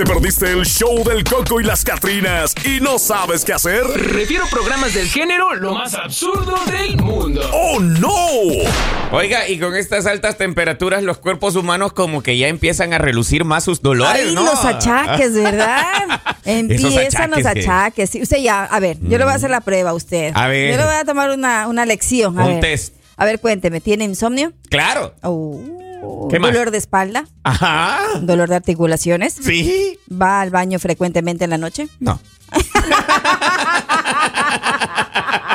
¿Te perdiste el show del Coco y las Catrinas y no sabes qué hacer? Refiero programas del género lo más absurdo del mundo. ¡Oh, no! Oiga, y con estas altas temperaturas los cuerpos humanos como que ya empiezan a relucir más sus dolores, Ay, ¿no? los achaques, ¿verdad? Empiezan los achaques que- achaques. Sí, Usted ya, a ver, yo le voy a hacer la prueba a usted. A ver. Yo le voy a tomar una, una lección. A Un ver. test. A ver, cuénteme, ¿tiene insomnio? Claro. Oh, ¿Qué más? ¿Dolor de espalda? Ajá. ¿Dolor de articulaciones? Sí. ¿Va al baño frecuentemente en la noche? No.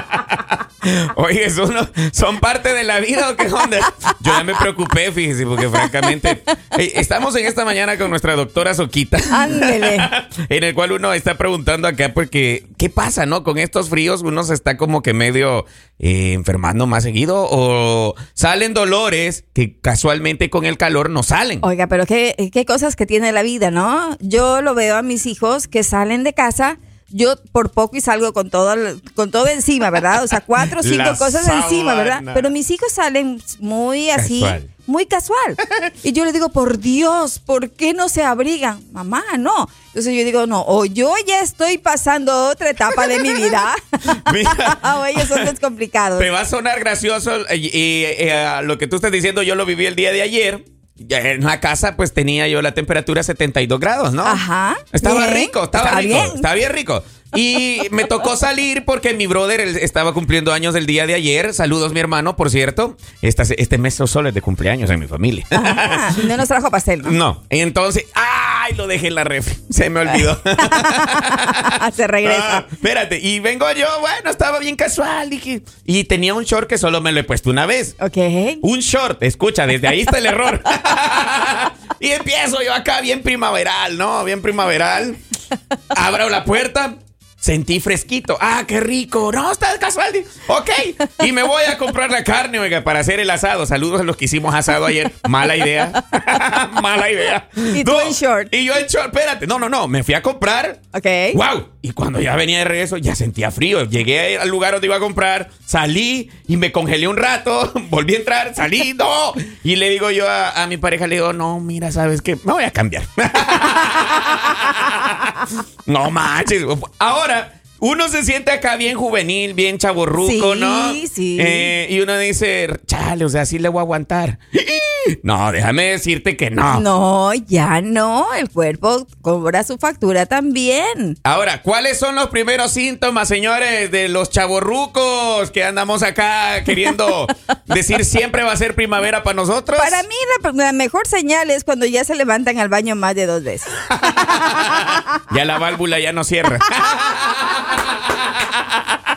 Oye, ¿son, ¿son parte de la vida o qué onda? Yo ya me preocupé, fíjese, porque francamente estamos en esta mañana con nuestra doctora Soquita. Ándele. en el cual uno está preguntando acá porque, ¿qué pasa, no? Con estos fríos uno se está como que medio eh, enfermando más seguido o salen dolores que casualmente con el calor no salen. Oiga, pero qué, qué cosas que tiene la vida, ¿no? Yo lo veo a mis hijos que salen de casa. Yo por poco y salgo con todo, con todo encima, ¿verdad? O sea, cuatro o cinco La cosas encima, ¿verdad? Pero mis hijos salen muy así, Casual. muy casual. Y yo le digo, por Dios, ¿por qué no se abrigan? Mamá, no. Entonces yo digo, no, o yo ya estoy pasando otra etapa de mi vida, Mira. o ellos son descomplicados. Te va a sonar gracioso y, y, eh, lo que tú estás diciendo, yo lo viví el día de ayer. En la casa, pues tenía yo la temperatura 72 grados, ¿no? Ajá, Estaba bien. rico, estaba Está rico, bien. estaba bien rico. Y me tocó salir porque mi brother estaba cumpliendo años el día de ayer. Saludos, mi hermano, por cierto. Esta- este mes solo es de cumpleaños en mi familia. Ah, no nos trajo pastel. ¿no? No, entonces, ¡ay! Lo dejé en la ref. Se me olvidó. se regresa. Ah, espérate, y vengo yo, bueno, estaba bien casual, dije. Y tenía un short que solo me lo he puesto una vez. Ok. Un short, escucha, desde ahí está el error. y empiezo yo acá bien primaveral, ¿no? Bien primaveral. Abro la puerta. Sentí fresquito. Ah, qué rico. No, está casual. Ok. Y me voy a comprar la carne, oiga, para hacer el asado. Saludos a los que hicimos asado ayer. Mala idea. Mala idea. Y tú en short. Y yo en short. Espérate. No, no, no. Me fui a comprar. Ok. ¡Wow! Y cuando ya venía de regreso, ya sentía frío. Llegué al lugar donde iba a comprar, salí y me congelé un rato. Volví a entrar, salí, no. Y le digo yo a, a mi pareja, le digo, no, mira, ¿sabes qué? Me voy a cambiar. no manches. Ahora. Uno se siente acá bien juvenil, bien chaborruco, Sí, ¿no? sí. Eh, y uno dice, chale, o sea, sí le voy a aguantar. No, déjame decirte que no. No, ya no. El cuerpo cobra su factura también. Ahora, ¿cuáles son los primeros síntomas, señores, de los chavorrucos que andamos acá queriendo decir siempre va a ser primavera para nosotros? Para mí la, la mejor señal es cuando ya se levantan al baño más de dos veces. Ya la válvula ya no cierra.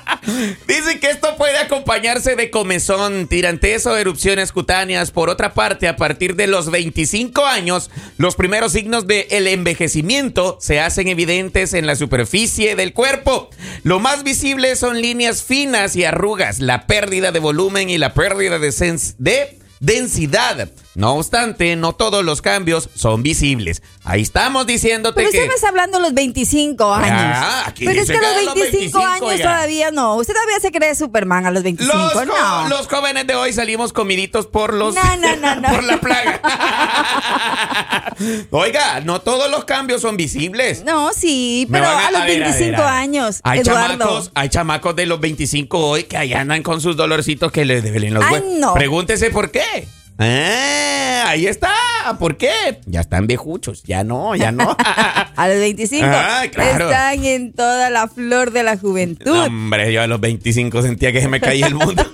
Dicen que esto puede acompañarse de comezón, tirantez o erupciones cutáneas. Por otra parte, a partir de los 25 años, los primeros signos del envejecimiento se hacen evidentes en la superficie del cuerpo. Lo más visible son líneas finas y arrugas, la pérdida de volumen y la pérdida de, de densidad. No obstante, no todos los cambios son visibles. Ahí estamos diciéndote Pero que... usted me está hablando los 25 años. Ah, aquí Pero es dice que a que los a los 25, 25 años ya. todavía no. Usted todavía se cree Superman a los 25. Los, no. los jóvenes de hoy salimos comiditos por los No, no, no, no. por la plaga. Oiga, no todos los cambios son visibles. No, sí, pero a los a ver, a 25 ver, a ver. años, Hay Eduardo. chamacos, hay chamacos de los 25 hoy que ahí andan con sus dolorcitos que les duelen los Ay, huesos. no. Pregúntese por qué. Ah, ahí está. ¿Por qué? Ya están viejuchos. Ya no, ya no. A los 25 Ah, claro. están en toda la flor de la juventud. No, hombre, yo a los 25 sentía que se me caía el mundo.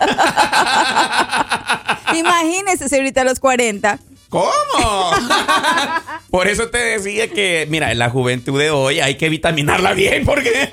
Imagínese si ahorita a los 40. ¿Cómo? Por eso te decía que, mira, en la juventud de hoy hay que vitaminarla bien porque...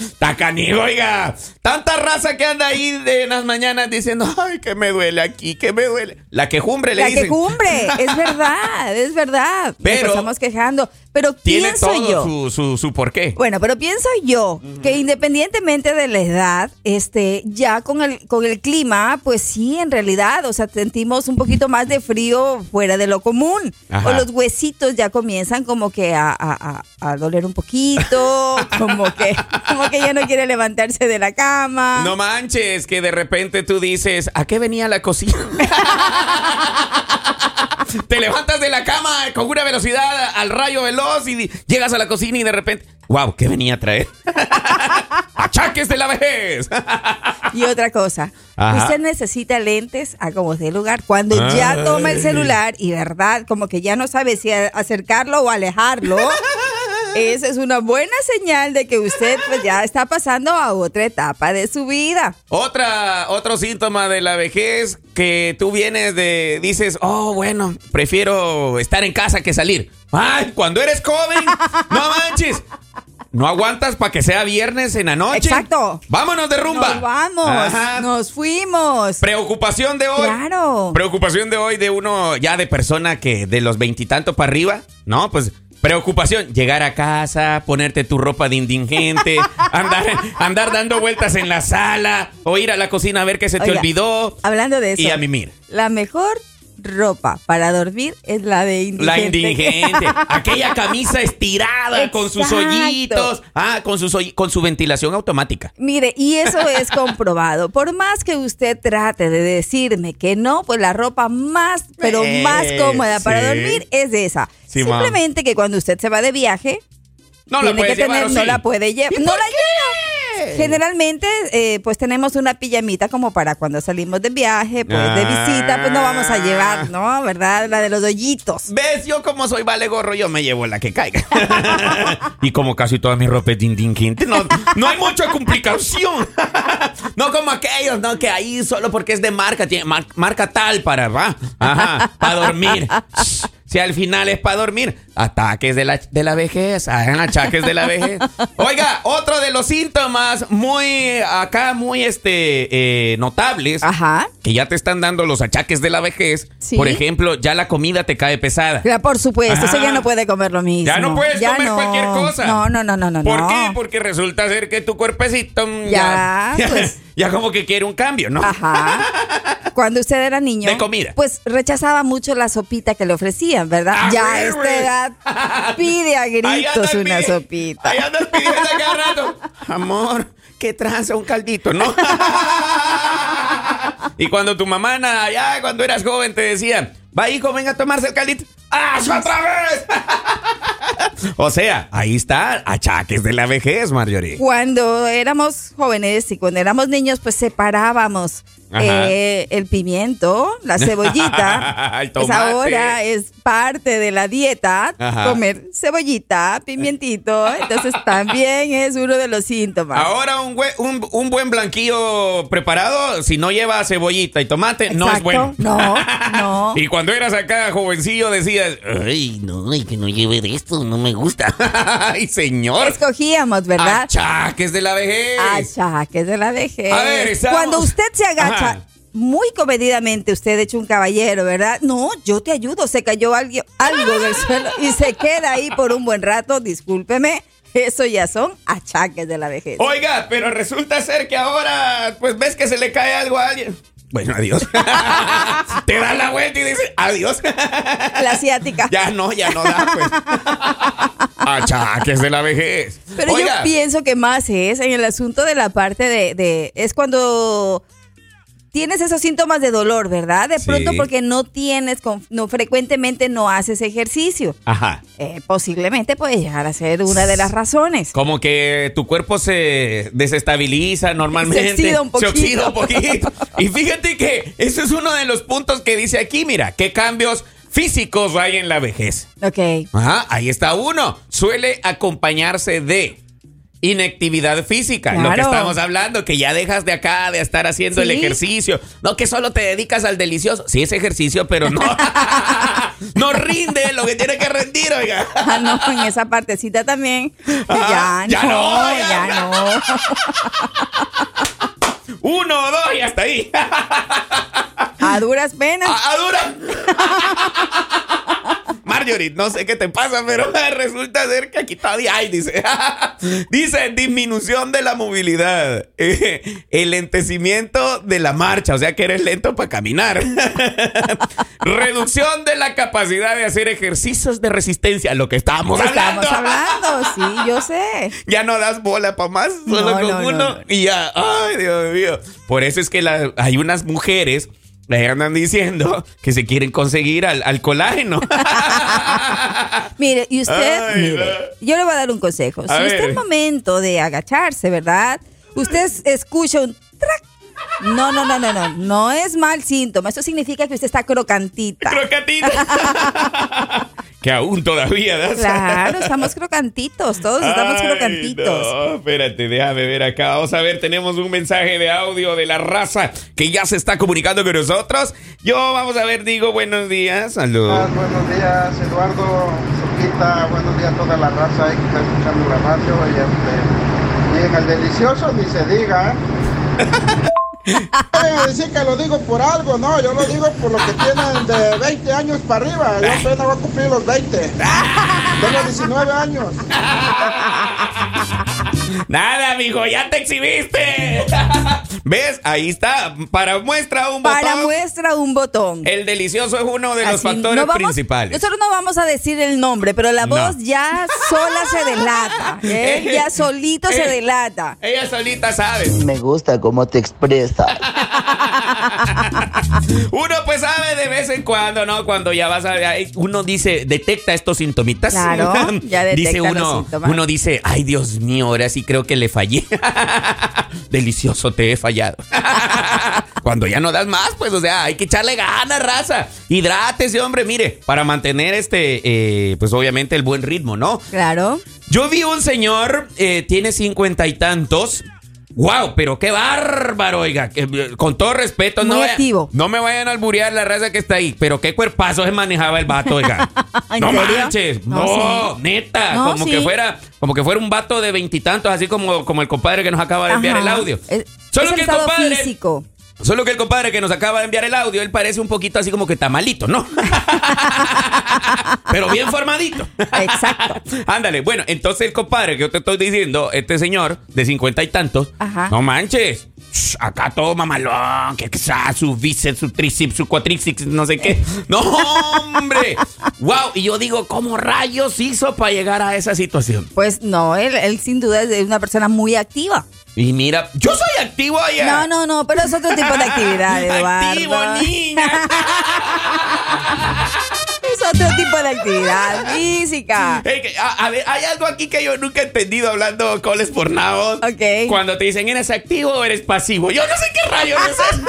Está canijo, oiga. Tanta raza que anda ahí de en las mañanas diciendo, ay, que me duele aquí, que me duele. La quejumbre le La dicen. quejumbre, es verdad, es verdad. Pero- Nos estamos quejando. Pero Tiene pienso todo yo. su, su, su porqué. Bueno, pero pienso yo que independientemente de la edad, este, ya con el, con el clima, pues sí, en realidad, o sea, sentimos un poquito más de frío fuera de lo común. Ajá. O los huesitos ya comienzan como que a, a- a- a doler un poquito, como que, como que ya no quiere levantarse de la cama. No manches, que de repente tú dices, ¿a qué venía la cocina? Te levantas de la cama con una velocidad al rayo veloz y llegas a la cocina y de repente, wow, ¿qué venía a traer? Achaques de la vejez. Y otra cosa, Ajá. usted necesita lentes a como de lugar cuando ya toma el celular y verdad, como que ya no sabe si acercarlo o alejarlo. Esa es una buena señal de que usted pues, ya está pasando a otra etapa de su vida. Otra, otro síntoma de la vejez que tú vienes de, dices, oh, bueno, prefiero estar en casa que salir. Ay, cuando eres joven, no manches. No aguantas para que sea viernes en la noche. Exacto. Vámonos de rumba. Nos vamos, Ajá. nos fuimos. Preocupación de hoy. Claro. Preocupación de hoy de uno ya de persona que de los veintitantos para arriba, ¿no? Pues preocupación, llegar a casa, ponerte tu ropa de indigente, andar, andar dando vueltas en la sala o ir a la cocina a ver qué se te Oiga, olvidó. Hablando de eso. Y a mimir. La mejor ropa para dormir es la de indigente. La indigente, aquella camisa estirada con sus hoyitos, ah, con, sus hoy- con su ventilación automática. Mire, y eso es comprobado. Por más que usted trate de decirme que no, pues la ropa más, pero Eh, más cómoda para dormir es esa. Sí. Simplemente que cuando usted se va de viaje, No la tiene puedes que tener, llevar, ¿o no sí? la puede llevar. ¿Y No la qué? Generalmente, eh, pues tenemos una pijamita como para cuando salimos de viaje, pues de Ah. visita, pues no vamos a llevar, ¿no? ¿Verdad? La de los hoyitos. ¿Ves? Yo como soy vale gorro, yo me llevo la que caiga. y como casi toda mi ropa es dindinquinte, no, no hay mucha complicación. no como aquellos, ¿no? Que ahí solo porque es de marca, tiene mar- marca tal para, ¿va? Ajá, para dormir. Si al final es para dormir, ataques de la, de la vejez, hagan achaques de la vejez. Oiga, otro de los síntomas muy acá, muy este eh, notables, Ajá. que ya te están dando los achaques de la vejez. Sí. Por ejemplo, ya la comida te cae pesada. Ya, por supuesto, eso ya no puede comer lo mismo. Ya no puedes Ya comer no. cualquier cosa. No, no, no, no, no. ¿Por no. qué? Porque resulta ser que tu cuerpecito Ya, ya, pues. ya como que quiere un cambio, ¿no? Ajá. Cuando usted era niño. De comida. Pues rechazaba mucho la sopita que le ofrecían, ¿verdad? Ah, ya a esta edad pide a gritos una sopita. Ahí andas pidiendo cada rato. Amor, ¿qué tranza un caldito, no? y cuando tu mamá, ya cuando eras joven, te decía, va hijo, venga a tomarse el caldito. ¡Ah, otra vez! o sea, ahí está, achaques de la vejez, Marjorie. Cuando éramos jóvenes y cuando éramos niños, pues separábamos. Eh, el pimiento, la cebollita. El pues ahora es parte de la dieta Ajá. comer cebollita, pimientito. Entonces también es uno de los síntomas. Ahora un, buen- un, un buen blanquillo preparado, si no lleva cebollita y tomate, no es bueno. No, no. y cuando eras acá jovencillo decías, ay, no, ay, que no lleve de esto, no me gusta. ay, señor. Escogíamos, ¿verdad? Achaques de la vejez. Achaques de la vejez. A ver, estamos- Cuando usted se agacha Muy comedidamente, usted hecho un caballero, ¿verdad? No, yo te ayudo. Se cayó algo, algo del suelo y se queda ahí por un buen rato. Discúlpeme. Eso ya son achaques de la vejez. Oiga, pero resulta ser que ahora, pues ves que se le cae algo a alguien. Bueno, adiós. Te da la vuelta y dices, adiós. La asiática. ya no, ya no da, pues. Achaques de la vejez. Pero Oiga, yo pienso que más es en el asunto de la parte de, de- es cuando tienes esos síntomas de dolor, ¿verdad? De Sí. pronto porque no tienes, no frecuentemente no haces ejercicio. Ajá. Eh, posiblemente puede llegar a ser una de las razones. Como que tu cuerpo se desestabiliza normalmente. Se oxida un poquito. Se oxida un poquito. Y fíjate que eso es uno de los puntos que dice aquí, mira, qué cambios físicos hay en la vejez. Ok. Ajá, ahí está uno. Suele acompañarse de inactividad física, lo que estamos hablando, que ya dejas de acá de estar haciendo el ejercicio, no que solo te dedicas al delicioso, sí es ejercicio, pero no, no rinde lo que tiene que rendir, oiga. Ah, no, en esa partecita también. Ah, ya, ya no, no, ya. ya no. Uno, dos y hasta ahí. A duras penas. A, a dura. Marjorie, no sé qué te pasa, pero resulta ser que aquí todavía hay, dice. dice disminución de la movilidad, eh, el lentecimiento de la marcha, o sea que eres lento para caminar. Reducción de la capacidad de hacer ejercicios de resistencia, lo que estábamos hablando. Estamos hablando, sí, yo sé. Ya no das bola para más, solo No, con no, no, uno no. y ya, ay Dios mío. Por eso es que la- hay unas mujeres ahí andan diciendo que se quieren conseguir al, al colágeno. Mire, y usted, Ay, mire, no. yo le voy a dar un consejo. Si usted es momento de agacharse, ¿verdad? Usted es- escucha un trac. No, no, no, no, no. No es mal síntoma. Eso significa que usted está crocantita. Crocatita. que aún todavía das. Claro, estamos crocantitos. Todos estamos Ay, crocantitos. No, espérate, déjame ver acá. Vamos a ver, tenemos un mensaje de audio de la raza que ya se está comunicando con nosotros. Yo, vamos a ver, digo buenos días. Salud. Ah, buenos días, Eduardo, Soquita, buenos días a toda la raza ahí que está escuchando la radio. Y, este, y en el delicioso ni se diga. a decir que lo digo por algo, no, yo lo digo por lo que tienen de 20 años para arriba. Yo apenas voy a cumplir los 20. Tengo 19 años. Nada, mijo, ya te exhibiste. ¿Ves? Ahí está. Para muestra un Para botón. muestra un botón. El delicioso es uno de los Así, factores no vamos- principales. Nosotros no vamos a decir el nombre, pero la No. voz ya sola se delata. ¿eh? Ya solito se Eh. delata. Ella solita sabe. Me gusta cómo te expresas. Uno pues sabe de vez en cuando, ¿no? Cuando ya vas a... Uno dice, detecta estos sintomitas. Claro, ya detecta dice los uno, síntomas. uno dice, ay Dios mío, ahora sí creo que le fallé. Delicioso, te he fallado. Cuando ya no das más, pues, o sea, hay que echarle ganas, raza. Hidrátese, hombre, mire, para mantener este, eh, pues obviamente el buen ritmo, ¿no? Claro. Yo vi un señor, eh, tiene cincuenta y tantos. ¡Wow! Pero qué bárbaro, oiga. que, eh, con todo respeto, no, vaya- no me vayan a alburear la raza que está ahí. Pero qué cuerpazo se manejaba el vato, oiga. ¿En no serio? manches. No, No, sí. neta. No, como sí. que fuera, como que fuera un vato de veintitantos, así como, como el compadre que nos acaba de enviar Ajá. el audio. Es, Solo es que el compadre. físico. Solo que el compadre que nos acaba de enviar el audio, él parece un poquito así como que tamalito, ¿no? Pero bien formadito. Exacto. Ándale, bueno, entonces el compadre que yo te estoy diciendo, este señor de cincuenta y tantos, Ajá. no manches. shh, Acá todo mamalón, que, su bíceps, su tríceps, su cuatríceps, no sé qué. No, hombre. Wow, y yo digo, ¿cómo rayos hizo para llegar a esa situación? Pues no, él, él sin duda es una persona muy activa. Y mira, yo soy activo allá. No, no, no, pero es otro tipo de actividad, Eduardo. Activo, niña. Es otro tipo de actividad física. Hey, que- a, a ver, hay algo aquí que yo nunca he entendido hablando coles por nabos. Ok. Cuando te dicen, ¿eres activo o eres pasivo? Yo no sé qué rayos es.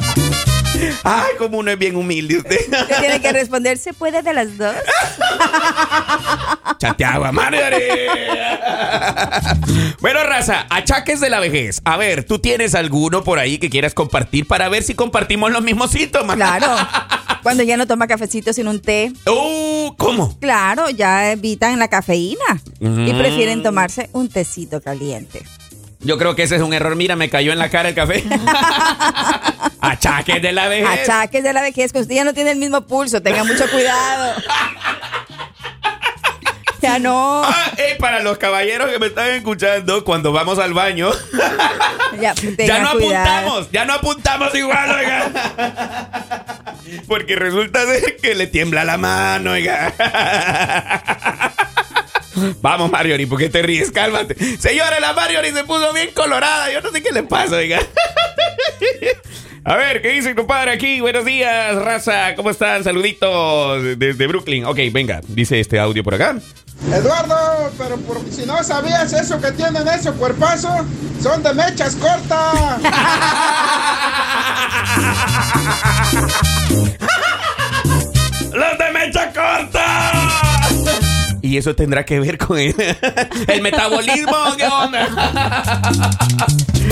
Ay, como uno es bien humilde usted. Tiene que responder, ¿se puede de las dos? Chateagua, madre. bueno, raza, achaques de la vejez. A ver, ¿tú tienes alguno por ahí que quieras compartir para ver si compartimos los mismos síntomas? Claro. Cuando ya no toma cafecito sino un té. Uh, ¿Cómo? Claro, ya evitan la cafeína y Mm. prefieren tomarse un tecito caliente. Yo creo que ese es un error. Mira, me cayó en la cara el café. achaques de la vejez. Achaques de la vejez, que usted ya no tiene el mismo pulso, tenga mucho cuidado. Ya no. Ah, ey, para los caballeros que me están escuchando, cuando vamos al baño, Ya, no cuidado. apuntamos, ya no apuntamos igual, oiga. Porque resulta ser que le tiembla la mano, oiga. Vamos, Mariori, ¿por qué te ríes? Cálmate. Señora, la Mariori se puso bien colorada. Yo no sé qué le pasa, oiga. A ver, ¿qué dice compadre aquí? Buenos días, raza. ¿Cómo están? Saluditos desde Brooklyn. Ok, venga, dice este audio por acá. Eduardo, pero por- si no sabías eso que tienen ese cuerpazo, son de mechas cortas. ¡Los de mecha corta! Y eso tendrá que ver con el, el metabolismo. ¿Qué onda?